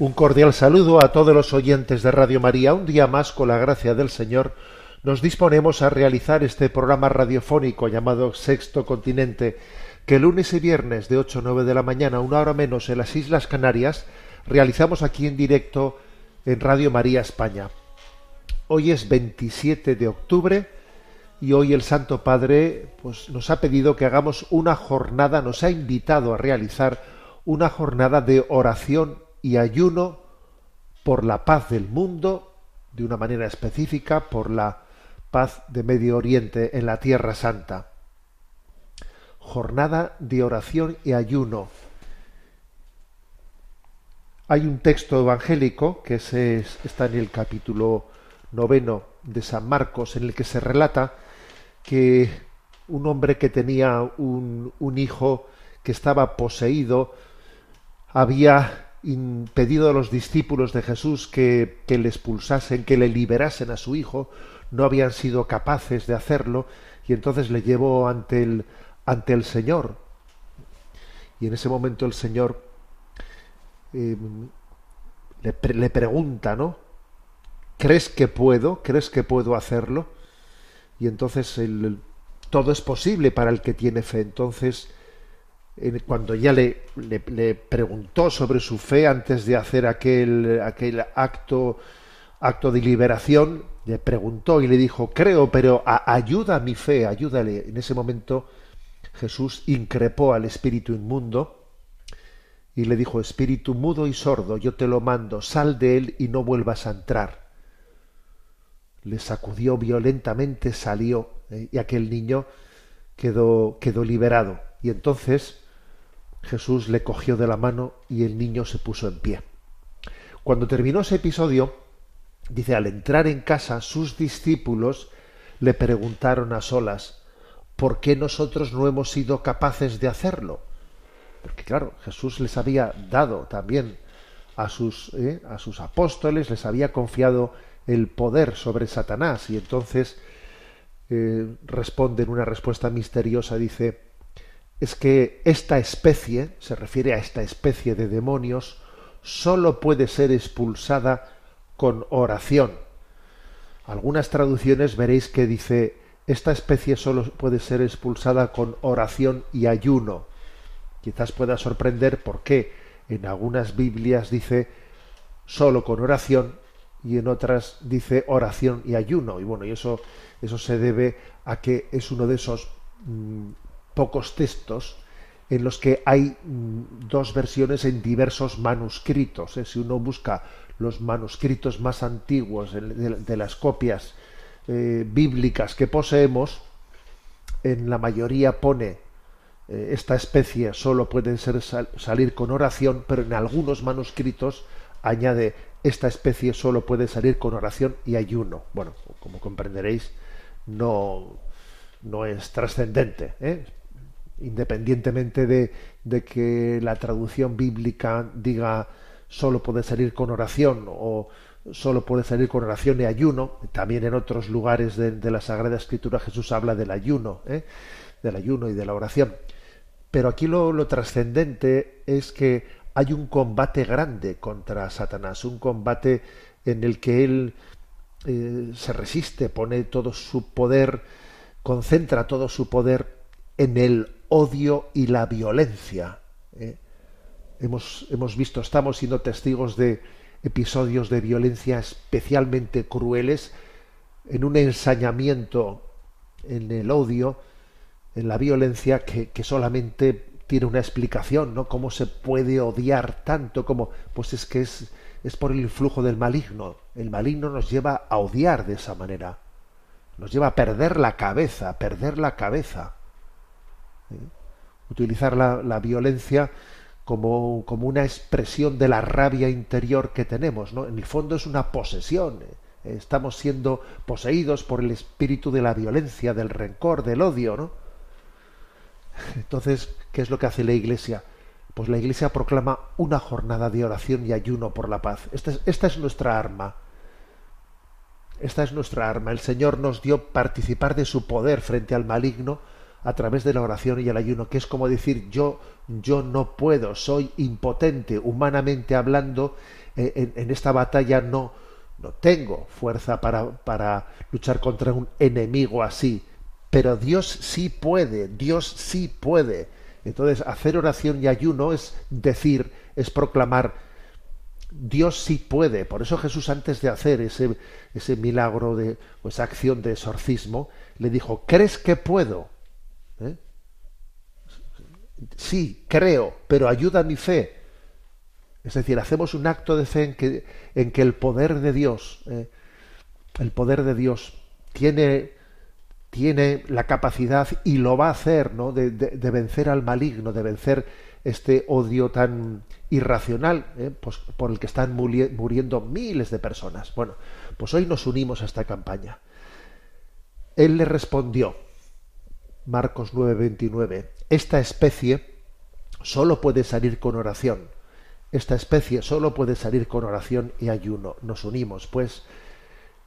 Un cordial saludo a todos los oyentes de Radio María. Un día más, con la gracia del Señor, nos disponemos a realizar este programa radiofónico llamado Sexto Continente, que lunes y viernes de 8 a 9 de la mañana, una hora menos en las Islas Canarias, realizamos aquí en directo en Radio María España. Hoy es 27 de octubre y hoy el Santo Padre pues, nos ha pedido que hagamos una jornada, nos ha invitado a realizar una jornada de oración y ayuno por la paz del mundo, de una manera específica, por la paz de Medio Oriente en la Tierra Santa. Jornada de oración y ayuno. Hay un texto evangélico que está en el capítulo noveno de San Marcos, en el que se relata que un hombre que tenía un, un hijo que estaba poseído había impedido a los discípulos de Jesús que, que, le expulsasen, que le liberasen a su hijo, no habían sido capaces de hacerlo, y entonces le llevó ante el, ante el Señor. Y en ese momento el Señor eh, le, pregunta, ¿no? ¿Crees que puedo? ¿Crees que puedo hacerlo? Y entonces todo es posible para el que tiene fe. Entonces, cuando ya le, le, preguntó sobre su fe antes de hacer aquel, aquel acto, acto de liberación, le preguntó y le dijo, creo, pero ayuda a mi fe, ayúdale. En ese momento Jesús increpó al espíritu inmundo y le dijo, espíritu mudo y sordo, yo te lo mando, sal de él y no vuelvas a entrar. Le sacudió violentamente, salió ¿eh? y aquel niño quedó, quedó liberado. Y entonces Jesús le cogió de la mano y el niño se puso en pie. Cuando terminó ese episodio, dice, al entrar en casa, sus discípulos le preguntaron a solas, ¿por qué nosotros no hemos sido capaces de hacerlo? Porque claro, Jesús les había dado también a sus, ¿eh? a sus apóstoles, les había confiado el poder sobre Satanás y entonces eh, responde en una respuesta misteriosa, dice, es que esta especie, se refiere a esta especie de demonios, sólo puede ser expulsada con oración. Algunas traducciones veréis que dice esta especie solo puede ser expulsada con oración y ayuno. Quizás pueda sorprender por qué en algunas Biblias dice solo con oración y en otras dice oración y ayuno. Y bueno, y eso, eso se debe a que es uno de esos mm, pocos textos en los que hay mm, dos versiones en diversos manuscritos. ¿eh? Si uno busca los manuscritos más antiguos de, las copias eh, bíblicas que poseemos, en la mayoría pone eh, esta especie solo puede ser salir con oración, pero en algunos manuscritos añade esta especie solo puede salir con oración y ayuno. Bueno, como comprenderéis, no, no es trascendente independientemente de, que la traducción bíblica diga solo puede salir con oración o solo puede salir con oración y ayuno, también en otros lugares de, la Sagrada Escritura Jesús habla del ayuno, ¿eh? del ayuno y de la oración. Pero aquí lo, lo trascendente es que hay un combate grande contra Satanás, un combate en el que él eh, se resiste, pone todo su poder, concentra todo su poder en el odio y la violencia. ¿eh? Hemos, hemos visto, estamos siendo testigos de episodios de violencia especialmente crueles, en un ensañamiento en el odio, en la violencia, que, solamente tiene una explicación, ¿no? ¿Cómo se puede odiar tanto? como Pues es que es, es por el influjo del maligno. El maligno nos lleva a odiar de esa manera. Nos lleva a perder la cabeza, perder la cabeza. ¿Eh? Utilizar la, la violencia como, como, una expresión de la rabia interior que tenemos, ¿no? En el fondo es una posesión. ¿eh? Estamos siendo poseídos por el espíritu de la violencia, del rencor, del odio, ¿no? Entonces, ¿qué es lo que hace la Iglesia? Pues la Iglesia proclama una jornada de oración y ayuno por la paz. Esta es, esta es nuestra arma. Esta es nuestra arma. El Señor nos dio participar de su poder frente al maligno a través de la oración y el ayuno, que es como decir yo, yo no puedo, soy impotente, humanamente hablando, eh, en, esta batalla no, no tengo fuerza para, para luchar contra un enemigo así. Pero Dios sí puede, Dios sí puede. Entonces, hacer oración y ayuno es decir, es proclamar, Dios sí puede. Por eso Jesús, antes de hacer ese, ese milagro, de, o esa acción de exorcismo, le dijo, ¿crees que puedo? Sí, creo, pero ayuda a mi fe. Es decir, hacemos un acto de fe en que, el poder de Dios, eh, el poder de Dios tiene tiene la capacidad y lo va a hacer, ¿no? De, de, vencer al maligno, de vencer este odio tan irracional ¿eh? pues, por el que están muriendo miles de personas. Bueno, pues hoy nos unimos a esta campaña. Él le respondió, Marcos 9:29, esta especie solo puede salir con oración. Esta especie solo puede salir con oración y ayuno. Nos unimos, pues,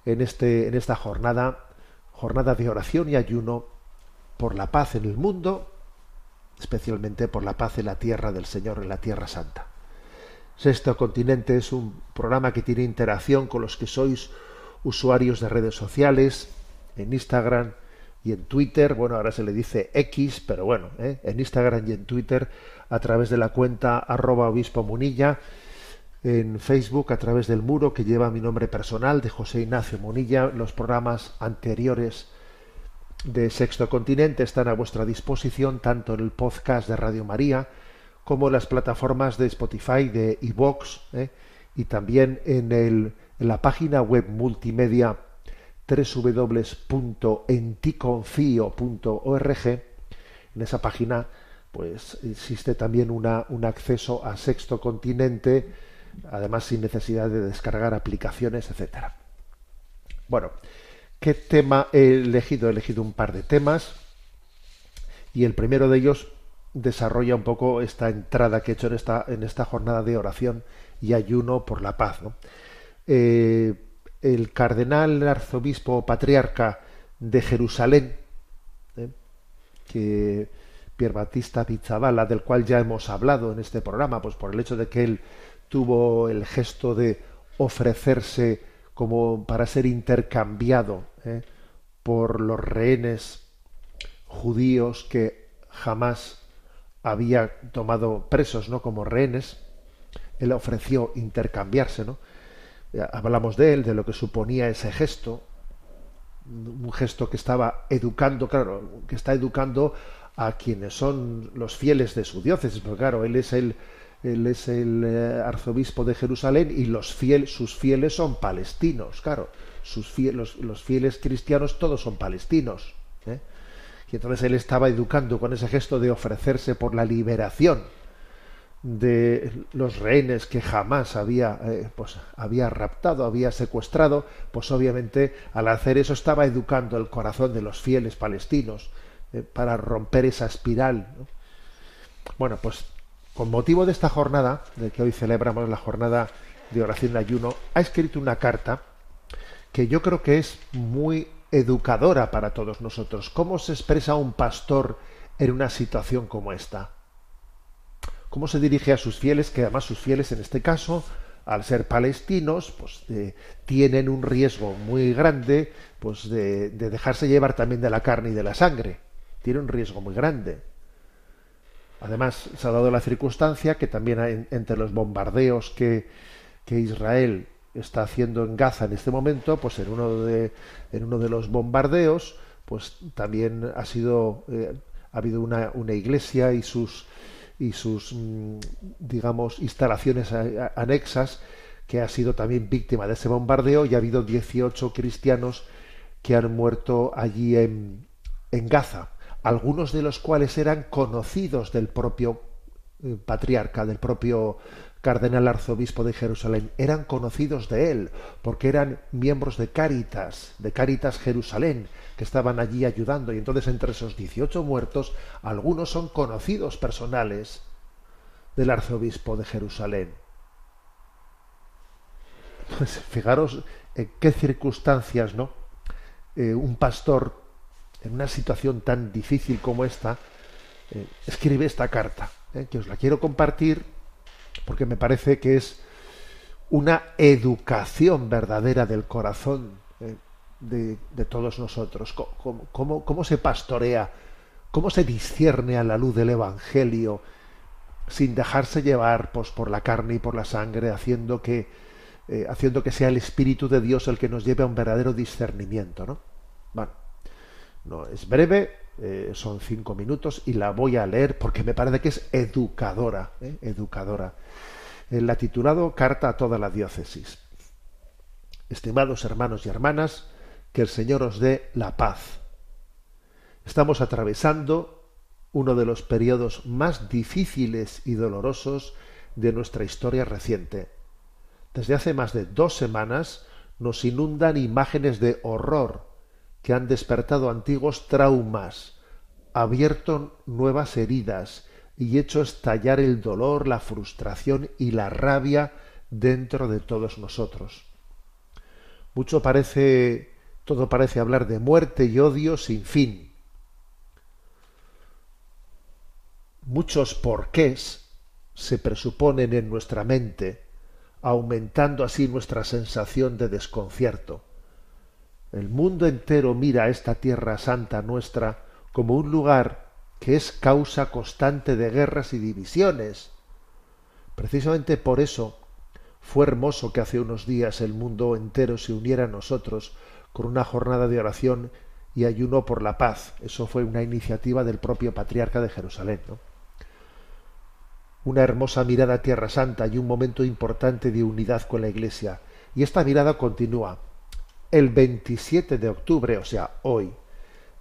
en, este, en esta jornada jornada de oración y ayuno por la paz en el mundo, especialmente por la paz en la tierra del Señor, en la tierra santa. Sexto Continente es un programa que tiene interacción con los que sois usuarios de redes sociales, en Instagram y en Twitter. Bueno, ahora se le dice X, pero bueno, ¿eh? en Instagram y en Twitter a través de la cuenta arroba obispo munilla en Facebook a través del muro que lleva mi nombre personal de José Ignacio Munilla. Los programas anteriores de Sexto Continente están a vuestra disposición tanto en el podcast de Radio María como en las plataformas de Spotify, de iVox ¿eh? y también en, el, en la página web multimedia www.enticonfio.org. En esa página pues existe también una, un acceso a Sexto Continente además sin necesidad de descargar aplicaciones, etcétera. Bueno, ¿qué tema he elegido? He elegido un par de temas y el primero de ellos desarrolla un poco esta entrada que he hecho en esta, en esta jornada de oración y ayuno por la paz. Eh, el cardenal arzobispo patriarca de Jerusalén, ¿eh? que Pier Batista Pizzabala, del cual ya hemos hablado en este programa, pues por el hecho de que él tuvo el gesto de ofrecerse como para ser intercambiado ¿eh? por los rehenes judíos que jamás había tomado presos no como rehenes él ofreció intercambiarse no hablamos de él de lo que suponía ese gesto un gesto que estaba educando claro que está educando a quienes son los fieles de su diócesis porque claro él es el él es el eh, arzobispo de Jerusalén y los sus fieles son palestinos, claro, sus los, fieles cristianos todos son palestinos. ¿eh? Y entonces él estaba educando con ese gesto de ofrecerse por la liberación de los rehenes que jamás había, eh, pues, había raptado, había secuestrado, pues obviamente al hacer eso estaba educando el corazón de los fieles palestinos para romper esa espiral. Bueno, pues con motivo de esta jornada, de que hoy celebramos la jornada de oración y ayuno, ha escrito una carta que yo creo que es muy educadora para todos nosotros. ¿Cómo se expresa un pastor en una situación como esta? ¿Cómo se dirige a sus fieles, que además sus fieles en este caso, al ser palestinos, pues eh, tienen un riesgo muy grande pues de, de dejarse llevar también de la carne y de la sangre? Tiene un riesgo muy grande. Además, se ha dado la circunstancia que también entre los bombardeos que, Israel está haciendo en Gaza en este momento, pues en uno de, en uno de los bombardeos, pues también ha sido, eh, Ha habido una, una iglesia y sus, y sus, mm, digamos, instalaciones anexas que ha sido también víctima de ese bombardeo y ha habido 18 cristianos que han muerto allí en, en Gaza, algunos de los cuales eran conocidos del propio eh, patriarca, del propio cardenal arzobispo de Jerusalén, eran conocidos de él, porque eran miembros de Cáritas, de Cáritas Jerusalén, estaban allí ayudando. Y entonces entre esos 18 muertos, algunos son conocidos personales del arzobispo de Jerusalén. Pues fijaros en qué circunstancias, ¿no? Eh, un pastor en una situación tan difícil como esta eh, escribe esta carta, eh, que os la quiero compartir porque me parece que es una educación verdadera del corazón de, todos nosotros. ¿Cómo, cómo, se pastorea? ¿Cómo se discierne a la luz del Evangelio sin dejarse llevar pues, por la carne y por la sangre, haciendo que, eh, haciendo que sea el Espíritu de Dios el que nos lleve a un verdadero discernimiento? ¿no? Bueno, no, es breve, eh, son cinco minutos y la voy a leer porque me parece que es educadora, ¿eh? educadora. La titulado Carta a toda la diócesis. Estimados hermanos y hermanas, que el Señor os dé la paz. Estamos atravesando uno de los periodos más difíciles y dolorosos de nuestra historia reciente. Desde hace más de dos semanas nos inundan imágenes de horror que han despertado antiguos traumas, abierto nuevas heridas y hecho estallar el dolor, la frustración y la rabia dentro de todos nosotros. Mucho parece, todo parece hablar de muerte y odio sin fin. Muchos porqués se presuponen en nuestra mente, aumentando así nuestra sensación de desconcierto. El mundo entero mira a esta tierra santa nuestra como un lugar que es causa constante de guerras y divisiones. Precisamente por eso fue hermoso que hace unos días el mundo entero se uniera a nosotros con una jornada de oración y ayuno por la paz. Eso fue una iniciativa del propio patriarca de Jerusalén. Una hermosa mirada a Tierra Santa y un momento importante de unidad con la Iglesia. Y esta mirada continúa el 27 de octubre, o sea, hoy,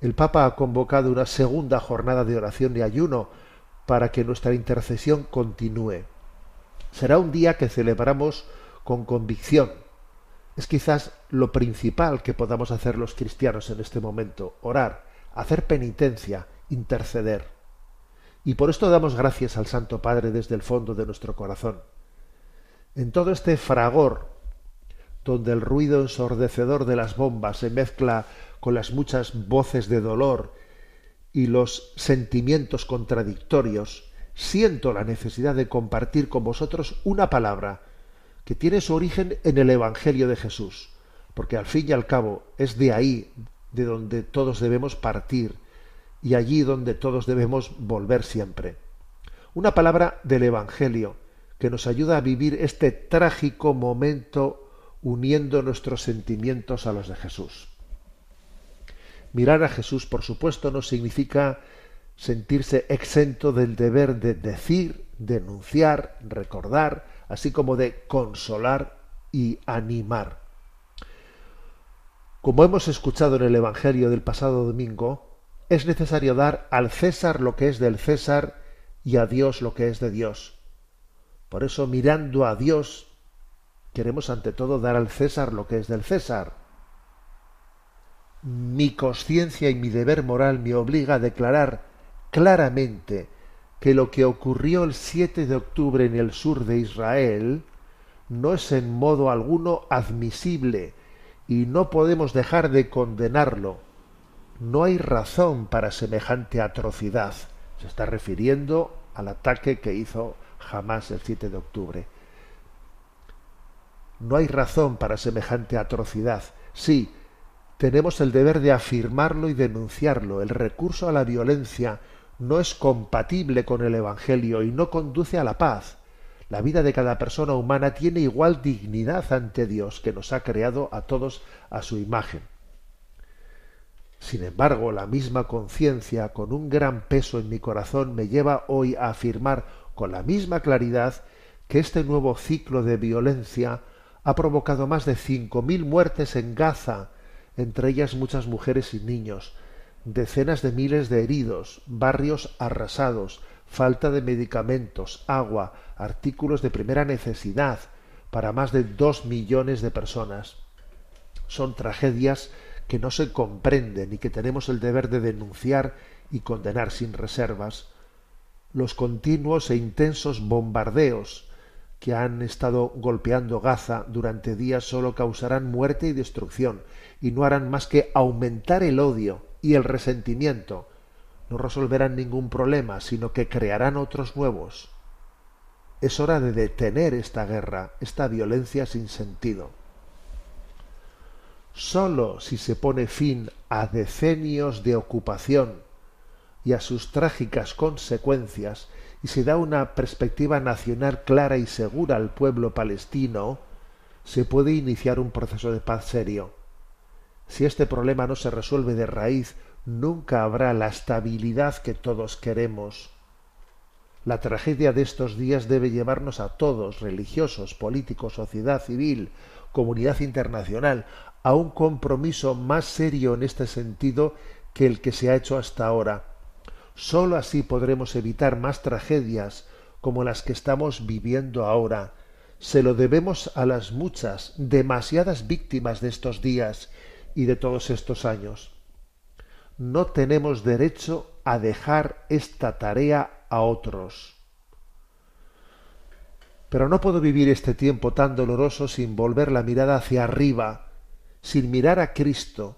el Papa ha convocado una segunda jornada de oración y ayuno para que nuestra intercesión continúe. Será un día que celebramos con convicción. Es quizás lo principal que podamos hacer los cristianos en este momento, orar, hacer penitencia, interceder. Y por esto damos gracias al Santo Padre desde el fondo de nuestro corazón. En todo este fragor donde el ruido ensordecedor de las bombas se mezcla con las muchas voces de dolor y los sentimientos contradictorios, siento la necesidad de compartir con vosotros una palabra que tiene su origen en el Evangelio de Jesús, porque al fin y al cabo es de ahí de donde todos debemos partir y allí donde todos debemos volver siempre. Una palabra del Evangelio que nos ayuda a vivir este trágico momento uniendo nuestros sentimientos a los de Jesús. Mirar a Jesús, por supuesto, no significa sentirse exento del deber de decir, denunciar, recordar, así como de consolar y animar. Como hemos escuchado en el Evangelio del pasado domingo, es necesario dar al César lo que es del César y a Dios lo que es de Dios. Por eso, mirando a Dios, queremos ante todo dar al César lo que es del César. Mi conciencia y mi deber moral me obliga a declarar claramente que lo que ocurrió el 7 de octubre en el sur de Israel no es en modo alguno admisible y no podemos dejar de condenarlo. No hay razón para semejante atrocidad. Se está refiriendo al ataque que hizo Hamas el 7 de octubre. No hay razón para semejante atrocidad. Sí, tenemos el deber de afirmarlo y denunciarlo. El recurso a la violencia no es compatible con el Evangelio y no conduce a la paz. La vida de cada persona humana tiene igual dignidad ante Dios que nos ha creado a todos a su imagen. Sin embargo, la misma conciencia, con un gran peso en mi corazón, me lleva hoy a afirmar con la misma claridad que este nuevo ciclo de violencia ha provocado más de cinco mil muertes en Gaza, entre ellas muchas mujeres y niños, decenas de miles de heridos, barrios arrasados, falta de medicamentos, agua, artículos de primera necesidad para más de dos millones de personas. Son tragedias que no se comprenden y que tenemos el deber de denunciar y condenar sin reservas. Los continuos e intensos bombardeos que han estado golpeando Gaza durante días solo causarán muerte y destrucción y no harán más que aumentar el odio y el resentimiento. No resolverán ningún problema, sino que crearán otros nuevos. Es hora de detener esta guerra, esta violencia sin sentido. Sólo si se pone fin a decenios de ocupación y a sus trágicas consecuencias y se da una perspectiva nacional clara y segura al pueblo palestino, se puede iniciar un proceso de paz serio. Si este problema no se resuelve de raíz, nunca habrá la estabilidad que todos queremos. La tragedia de estos días debe llevarnos a todos, religiosos, políticos, sociedad civil, comunidad internacional, a un compromiso más serio en este sentido que el que se ha hecho hasta ahora. Sólo así podremos evitar más tragedias como las que estamos viviendo ahora. Se lo debemos a las muchas, demasiadas víctimas de estos días y de todos estos años. No tenemos derecho a dejar esta tarea a otros. Pero no puedo vivir este tiempo tan doloroso sin volver la mirada hacia arriba, sin mirar a Cristo,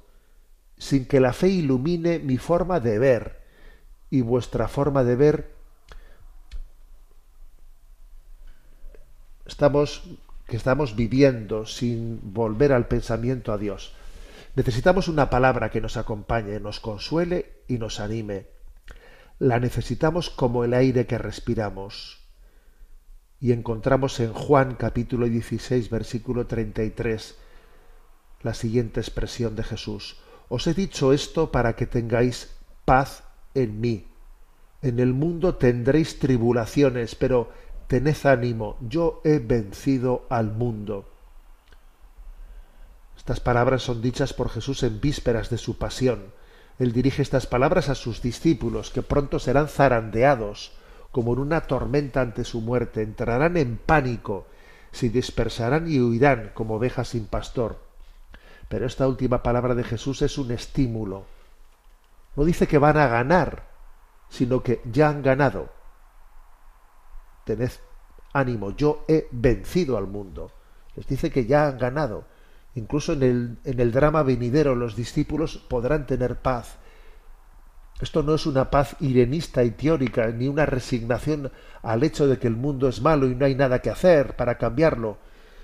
sin que la fe ilumine mi forma de ver y vuestra forma de ver. Estamos que estamos viviendo sin volver al pensamiento a Dios. Necesitamos una palabra que nos acompañe, nos consuele y nos anime. La necesitamos como el aire que respiramos. Y encontramos en Juan capítulo 16 versículo 33 la siguiente expresión de Jesús. Os he dicho esto para que tengáis paz en mí. En el mundo tendréis tribulaciones, pero tened ánimo, yo he vencido al mundo. Estas palabras son dichas por Jesús en vísperas de su pasión. Él dirige estas palabras a sus discípulos, que pronto serán zarandeados, como en una tormenta ante su muerte, entrarán en pánico, se dispersarán y huirán como ovejas sin pastor. Pero esta última palabra de Jesús es un estímulo. No dice que van a ganar, sino que ya han ganado. Tened ánimo, yo he vencido al mundo. Les dice que ya han ganado. Incluso en el, en el drama venidero los discípulos podrán tener paz. Esto no es una paz irenista y teórica, ni una resignación al hecho de que el mundo es malo y no hay nada que hacer para cambiarlo,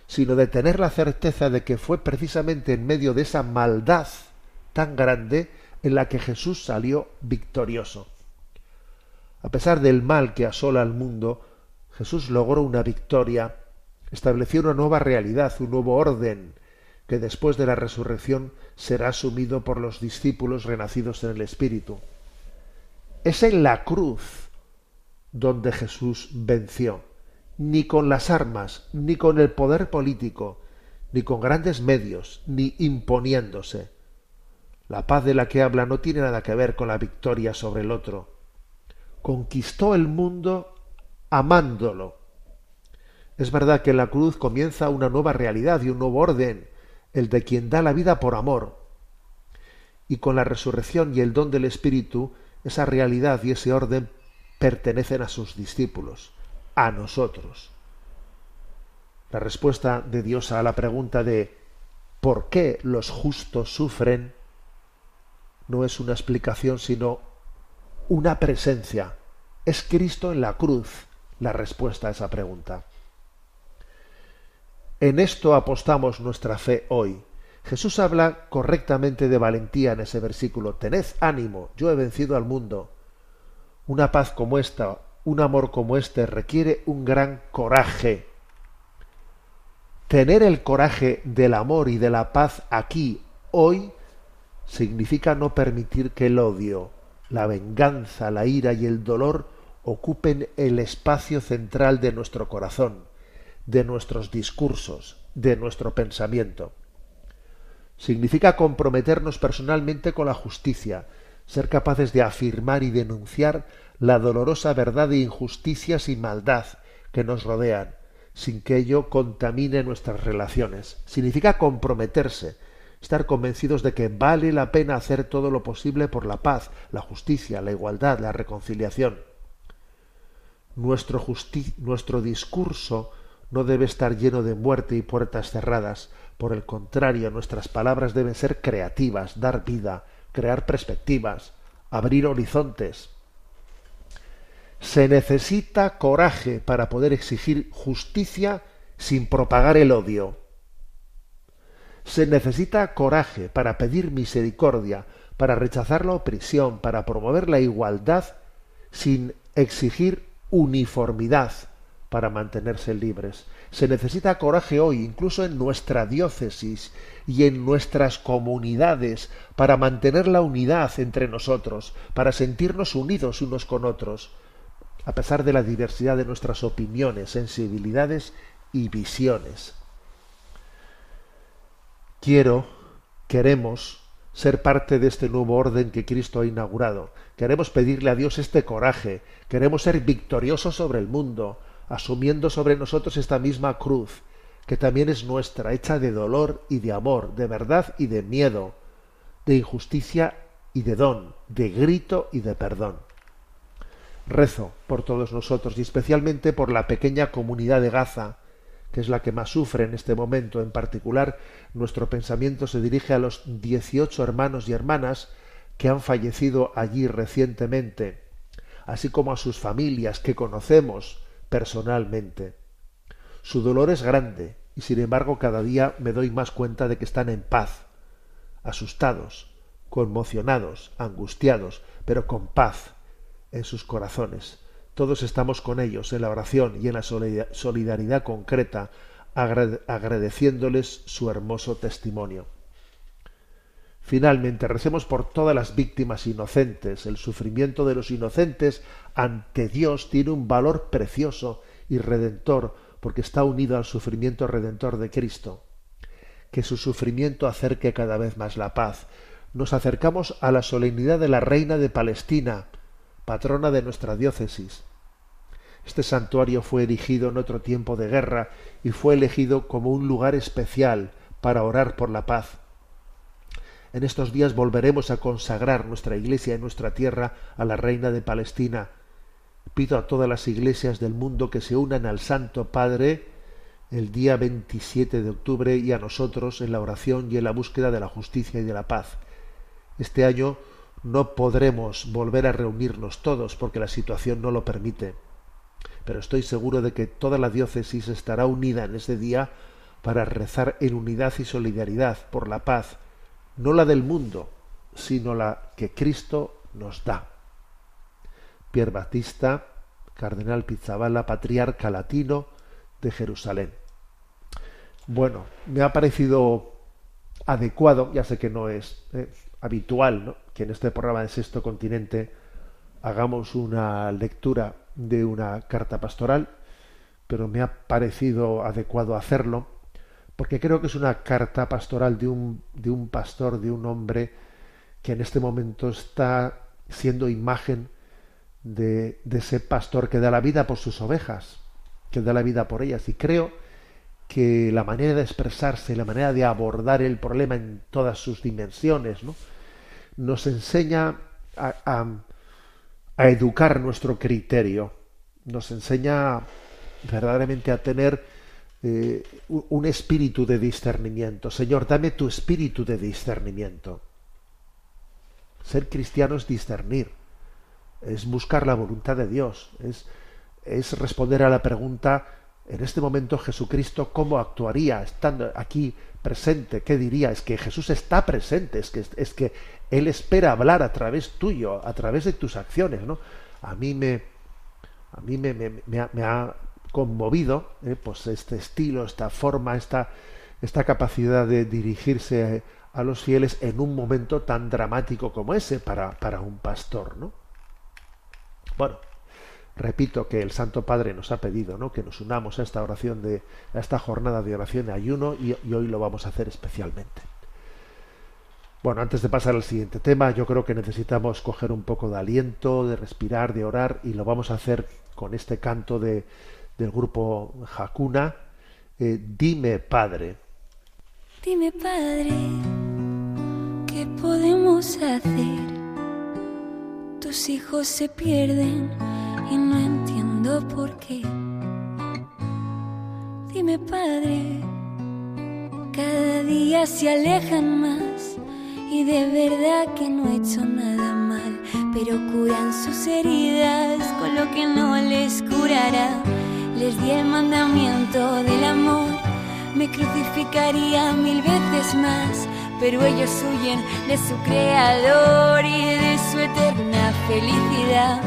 sino de tener la certeza de que fue precisamente en medio de esa maldad tan grande en la que Jesús salió victorioso. A pesar del mal que asola al mundo, Jesús logró una victoria, estableció una nueva realidad, un nuevo orden, que después de la resurrección será asumido por los discípulos renacidos en el Espíritu. Es en la cruz donde Jesús venció, ni con las armas, ni con el poder político, ni con grandes medios, ni imponiéndose. La paz de la que habla no tiene nada que ver con la victoria sobre el otro. Conquistó el mundo amándolo. Es verdad que en la cruz comienza una nueva realidad y un nuevo orden, el de quien da la vida por amor. Y con la resurrección y el don del Espíritu, esa realidad y ese orden pertenecen a sus discípulos, a nosotros. La respuesta de Dios a la pregunta de ¿por qué los justos sufren? no es una explicación, sino una presencia. Es Cristo en la cruz la respuesta a esa pregunta. En esto apostamos nuestra fe hoy. Jesús habla correctamente de valentía en ese versículo. Tened ánimo, yo he vencido al mundo. Una paz como esta, un amor como este requiere un gran coraje. Tener el coraje del amor y de la paz aquí, hoy, significa no permitir que el odio, la venganza, la ira y el dolor ocupen el espacio central de nuestro corazón, de nuestros discursos, de nuestro pensamiento. Significa comprometernos personalmente con la justicia, ser capaces de afirmar y denunciar la dolorosa verdad de injusticias y maldad que nos rodean, sin que ello contamine nuestras relaciones. Significa comprometerse, estar convencidos de que vale la pena hacer todo lo posible por la paz, la justicia, la igualdad, la reconciliación. Nuestro, nuestro discurso no debe estar lleno de muerte y puertas cerradas. Por el contrario, nuestras palabras deben ser creativas, dar vida, crear perspectivas, abrir horizontes. Se necesita coraje para poder exigir justicia sin propagar el odio. Se necesita coraje para pedir misericordia, para rechazar la opresión, para promover la igualdad sin exigir uniformidad para mantenerse libres. Se necesita coraje hoy, incluso en nuestra diócesis y en nuestras comunidades, para mantener la unidad entre nosotros, para sentirnos unidos unos con otros, a pesar de la diversidad de nuestras opiniones, sensibilidades y visiones. Quiero, queremos ser parte de este nuevo orden que Cristo ha inaugurado. Queremos pedirle a Dios este coraje, queremos ser victoriosos sobre el mundo, asumiendo sobre nosotros esta misma cruz, que también es nuestra, hecha de dolor y de amor, de verdad y de miedo, de injusticia y de don, de grito y de perdón. Rezo por todos nosotros y especialmente por la pequeña comunidad de Gaza, que es la que más sufre en este momento. En particular, nuestro pensamiento se dirige a los 18 hermanos y hermanas que han fallecido allí recientemente, así como a sus familias que conocemos personalmente. Su dolor es grande y sin embargo cada día me doy más cuenta de que están en paz, asustados, conmocionados, angustiados, pero con paz en sus corazones todos estamos con ellos en la oración y en la solidaridad concreta, agradeciéndoles su hermoso testimonio. Finalmente, recemos por todas las víctimas inocentes. El sufrimiento de los inocentes ante Dios tiene un valor precioso y redentor porque está unido al sufrimiento redentor de Cristo. Que su sufrimiento acerque cada vez más la paz. Nos acercamos a la solemnidad de la Reina de Palestina, patrona de nuestra diócesis. Este santuario fue erigido en otro tiempo de guerra y fue elegido como un lugar especial para orar por la paz. En estos días volveremos a consagrar nuestra iglesia y nuestra tierra a la Reina de Palestina. Pido a todas las iglesias del mundo que se unan al Santo Padre el día 27 de octubre y a nosotros en la oración y en la búsqueda de la justicia y de la paz. Este año no podremos volver a reunirnos todos porque la situación no lo permite pero estoy seguro de que toda la diócesis estará unida en ese día para rezar en unidad y solidaridad por la paz, no la del mundo, sino la que Cristo nos da. Pierre Batista, cardenal Pizzabala, patriarca latino de Jerusalén. Bueno, me ha parecido adecuado, ya sé que no es eh, habitual que en este programa de Sexto Continente hagamos una lectura de una carta pastoral, pero me ha parecido adecuado hacerlo, porque creo que es una carta pastoral de un, de un pastor, de un hombre que en este momento está siendo imagen de, de ese pastor que da la vida por sus ovejas, que da la vida por ellas. Y creo que la manera de expresarse, la manera de abordar el problema en todas sus dimensiones, ¿no? nos enseña a, a educar nuestro criterio, nos enseña verdaderamente a tener eh, un espíritu de discernimiento. Señor, dame tu espíritu de discernimiento. Ser cristiano es discernir, es buscar la voluntad de Dios, es, es responder a la pregunta, en este momento Jesucristo, ¿cómo actuaría estando aquí presente? ¿Qué diría? Es que Jesús está presente, es que, es que él espera hablar a través tuyo, a través de tus acciones, ¿no? A mí me, a mí me, me, ha, conmovido ¿eh? pues este estilo, esta forma, esta, esta capacidad de dirigirse a los fieles en un momento tan dramático como ese para, para un pastor, ¿no? Bueno, repito que el Santo Padre nos ha pedido ¿no? que nos unamos a esta oración de esta jornada de oración de ayuno y, y, hoy lo vamos a hacer especialmente. Bueno, antes de pasar al siguiente tema, yo creo que necesitamos coger un poco de aliento, de respirar, de orar y lo vamos a hacer con este canto de, del grupo Hakuna, eh, Dime Padre. Dime Padre, ¿qué podemos hacer? Tus hijos se pierden y no entiendo por qué. Dime Padre, cada día se alejan más y de verdad que no he hecho nada mal, pero curan sus heridas con lo que no les curará. Les di el mandamiento del amor, me crucificaría mil veces más, pero ellos huyen de su creador y de su eterna felicidad.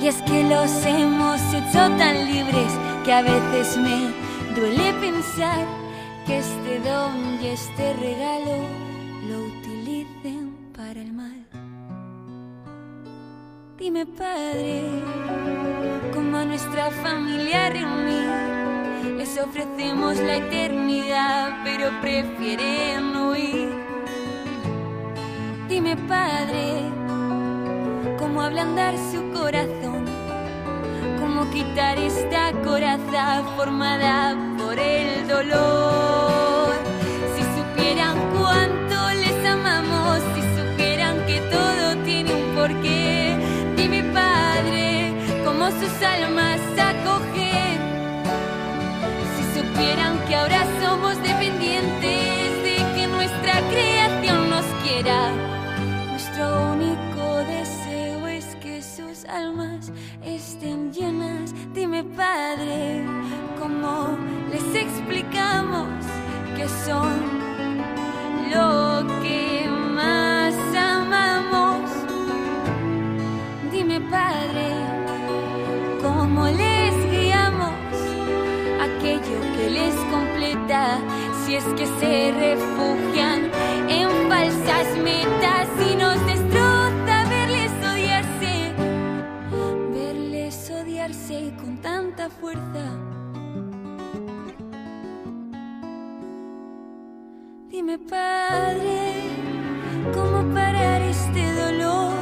Y es que los hemos hecho tan libres que a veces me duele pensar que este don y este regalo Dime, Padre, cómo a nuestra familia reunir. Les ofrecemos la eternidad, pero prefieren huir. Dime, Padre, cómo ablandar su corazón, cómo quitar esta coraza formada por el dolor. Si supieran cuánto les amamos, si supieran que todo tiene un porqué, sus almas acogen. Si supieran que ahora somos dependientes de que nuestra creación nos quiera, nuestro único deseo es que sus almas estén llenas. Dime Padre, ¿cómo les explicamos que son Que se refugian en falsas metas y nos destroza verles odiarse, verles odiarse con tanta fuerza. Dime, Padre, ¿cómo parar este dolor?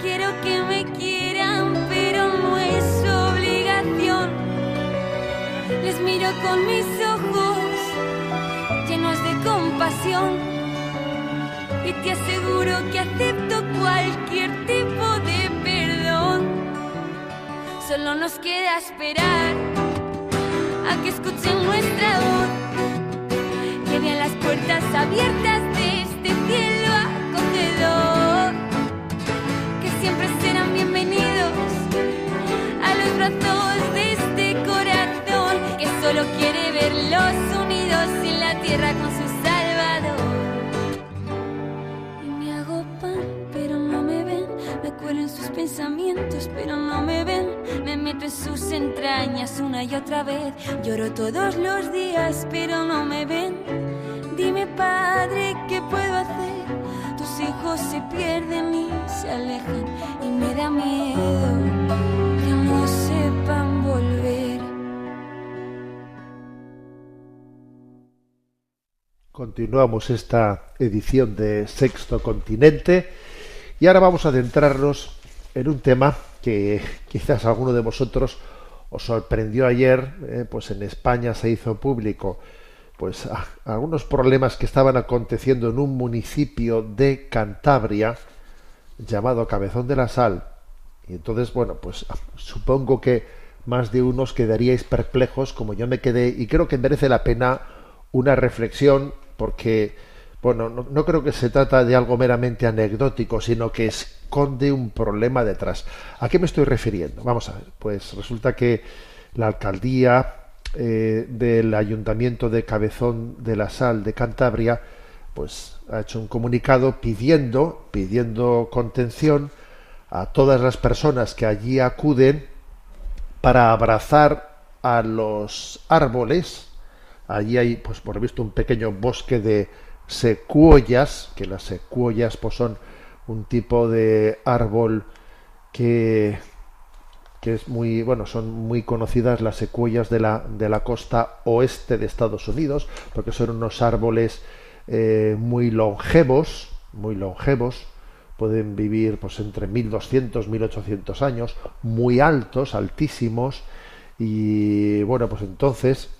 Quiero que me quieran, pero no es obligación. Les miro con mis y te aseguro que acepto cualquier tipo de perdón. Solo nos queda esperar a que escuchen nuestra voz que vean las puertas abiertas de este cielo acogedor, que siempre serán bienvenidos a los brazos de este corazón que solo quiere verlos unidos en la tierra con su ven, me cuelo en sus pensamientos, pero no me ven, me meto en sus entrañas una y otra vez, lloro todos los días, pero no me ven. Dime, Padre, ¿qué puedo hacer? Tus hijos se pierden y se alejan y me da miedo que no sepan volver. Continuamos esta edición de Sexto Continente y ahora vamos a adentrarnos en un tema que quizás alguno de vosotros os sorprendió ayer, eh, pues en España se hizo público pues algunos problemas que estaban aconteciendo en un municipio de Cantabria llamado Cabezón de la Sal. Y entonces, bueno, pues supongo que más de unos quedaríais perplejos como yo me quedé y creo que merece la pena una reflexión porque, bueno, no, creo que se trata de algo meramente anecdótico, sino que esconde un problema detrás. ¿A qué me estoy refiriendo? Vamos a ver, pues resulta que la alcaldía eh, del ayuntamiento de Cabezón de la Sal de Cantabria, pues ha hecho un comunicado pidiendo, pidiendo contención a todas las personas que allí acuden para abrazar a los árboles. Allí hay, pues por lo visto, un pequeño bosque de secuoyas, que las secuoyas pues son un tipo de árbol que, que es muy, bueno, son muy conocidas las secuoyas de la, de la costa oeste de Estados Unidos, porque son unos árboles eh, muy longevos, muy longevos, pueden vivir pues entre 1200 1800 años, muy altos, altísimos y bueno, pues entonces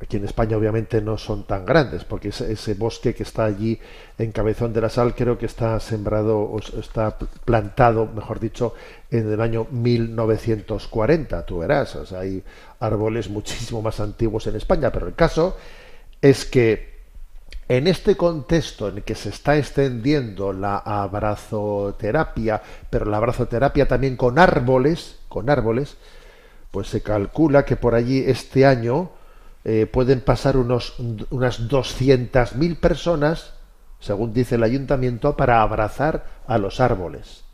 aquí en España obviamente no son tan grandes, porque ese, bosque que está allí en Cabezón de la Sal creo que está sembrado o está plantado, mejor dicho, en el año 1940, tú verás, hay árboles muchísimo más antiguos en España, pero el caso es que en este contexto en el que se está extendiendo la abrazoterapia, pero la abrazoterapia también con árboles, con árboles, pues se calcula que por allí este año eh, pueden pasar unos, unas 200.000 personas, según dice el ayuntamiento, para abrazar a los árboles.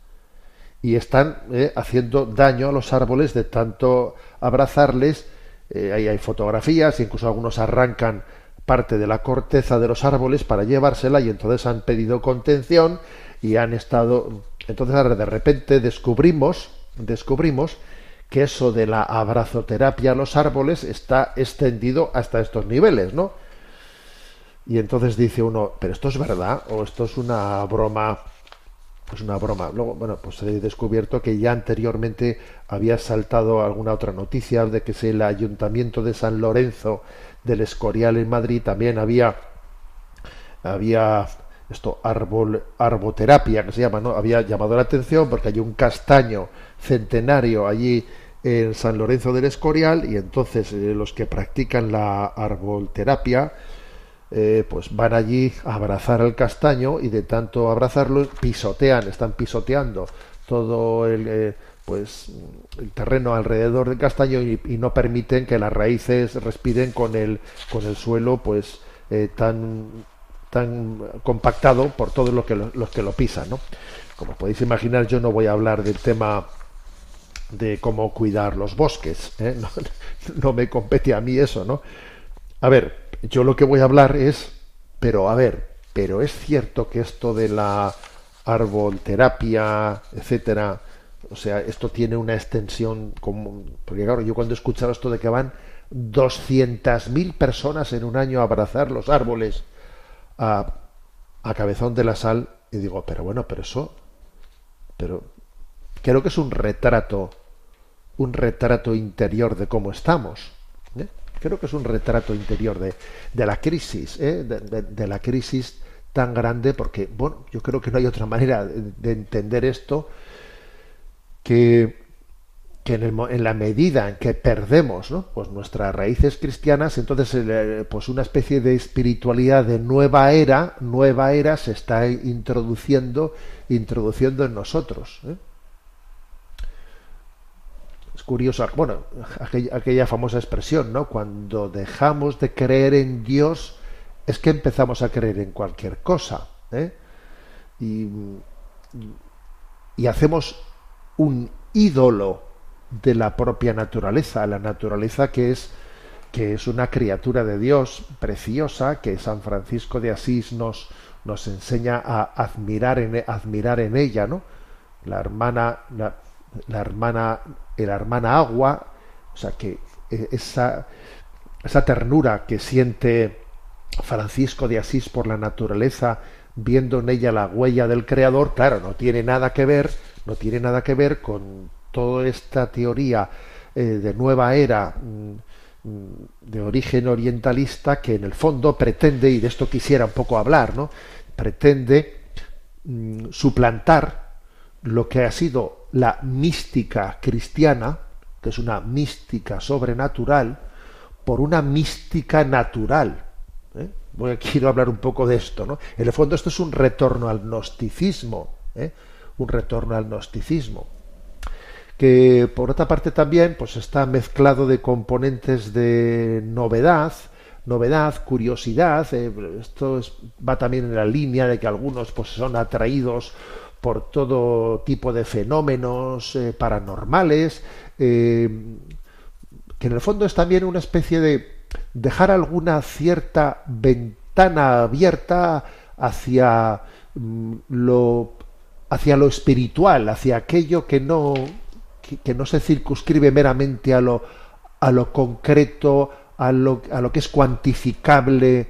Y están eh, haciendo daño a los árboles de tanto abrazarles. Eh, ahí hay fotografías, incluso algunos arrancan parte de la corteza de los árboles para llevársela y entonces han pedido contención y han estado entonces de repente descubrimos descubrimos que eso de la abrazoterapia a los árboles está extendido hasta estos niveles, ¿no? Y entonces dice uno, pero esto es verdad o esto es una broma, pues una broma. Luego, bueno, pues he descubierto que ya anteriormente había saltado alguna otra noticia de que el ayuntamiento de San Lorenzo del Escorial en Madrid también había había esto árbol arboterapia que se llama, ¿no? Había llamado la atención porque hay un castaño centenario allí en San Lorenzo del Escorial y entonces eh, los que practican la arbolterapia eh, pues van allí a abrazar al castaño y de tanto abrazarlo pisotean, están pisoteando todo el eh, pues el terreno alrededor del castaño y, no permiten que las raíces respiren con el con el suelo pues tan tan compactado por todos los que lo, los que lo pisan, ¿no? Como podéis imaginar, yo no voy a hablar del tema de cómo cuidar los bosques. ¿eh? No, me compete a mí eso, ¿no? A ver, yo lo que voy a hablar es, pero a ver, pero es cierto que esto de la arbolterapia, etcétera, o sea, esto tiene una extensión como, porque claro, yo cuando he escuchado esto de que van 200.000 personas en un año a abrazar los árboles a, a Cabezón de la Sal, y digo, pero bueno, pero eso, pero creo que es un retrato, un retrato interior de cómo estamos. ¿eh? Creo que es un retrato interior de, la crisis, ¿eh? de, la crisis tan grande, porque, bueno, yo creo que no hay otra manera de, entender esto que, en, la medida en que perdemos pues nuestras raíces cristianas, entonces eh, pues una especie de espiritualidad de nueva era, nueva era se está introduciendo, introduciendo en nosotros. Curiosa, bueno, aquella, famosa expresión, ¿no? Cuando dejamos de creer en Dios, es que empezamos a creer en cualquier cosa. ¿eh? Y, y hacemos un ídolo de la propia naturaleza, la naturaleza que es que es una criatura de Dios preciosa, que San Francisco de Asís nos, nos enseña a admirar en, admirar en ella, ¿no? La hermana, la hermana la hermana agua, o sea que eh, esa, esa ternura que siente Francisco de Asís por la naturaleza, viendo en ella la huella del Creador, claro, no tiene nada que ver, no tiene nada que ver con toda esta teoría eh, de nueva era mm, mm, de origen orientalista que en el fondo pretende, y de esto quisiera un poco hablar, ¿no? pretende mm, suplantar lo que ha sido la mística cristiana, que es una mística sobrenatural, por una mística natural. ¿eh? Voy a, quiero hablar un poco de esto. ¿no? En el fondo esto es un retorno al gnosticismo, ¿eh? un retorno al gnosticismo, que por otra parte también pues está mezclado de componentes de novedad, novedad, curiosidad. Eh, esto es, va también en la línea de que algunos pues son atraídos por todo tipo de fenómenos eh, paranormales, eh, que en el fondo es también una especie de dejar alguna cierta ventana abierta hacia mm, lo hacia lo espiritual, hacia aquello que no que, no se circunscribe meramente a lo a lo concreto, a lo, a lo que es cuantificable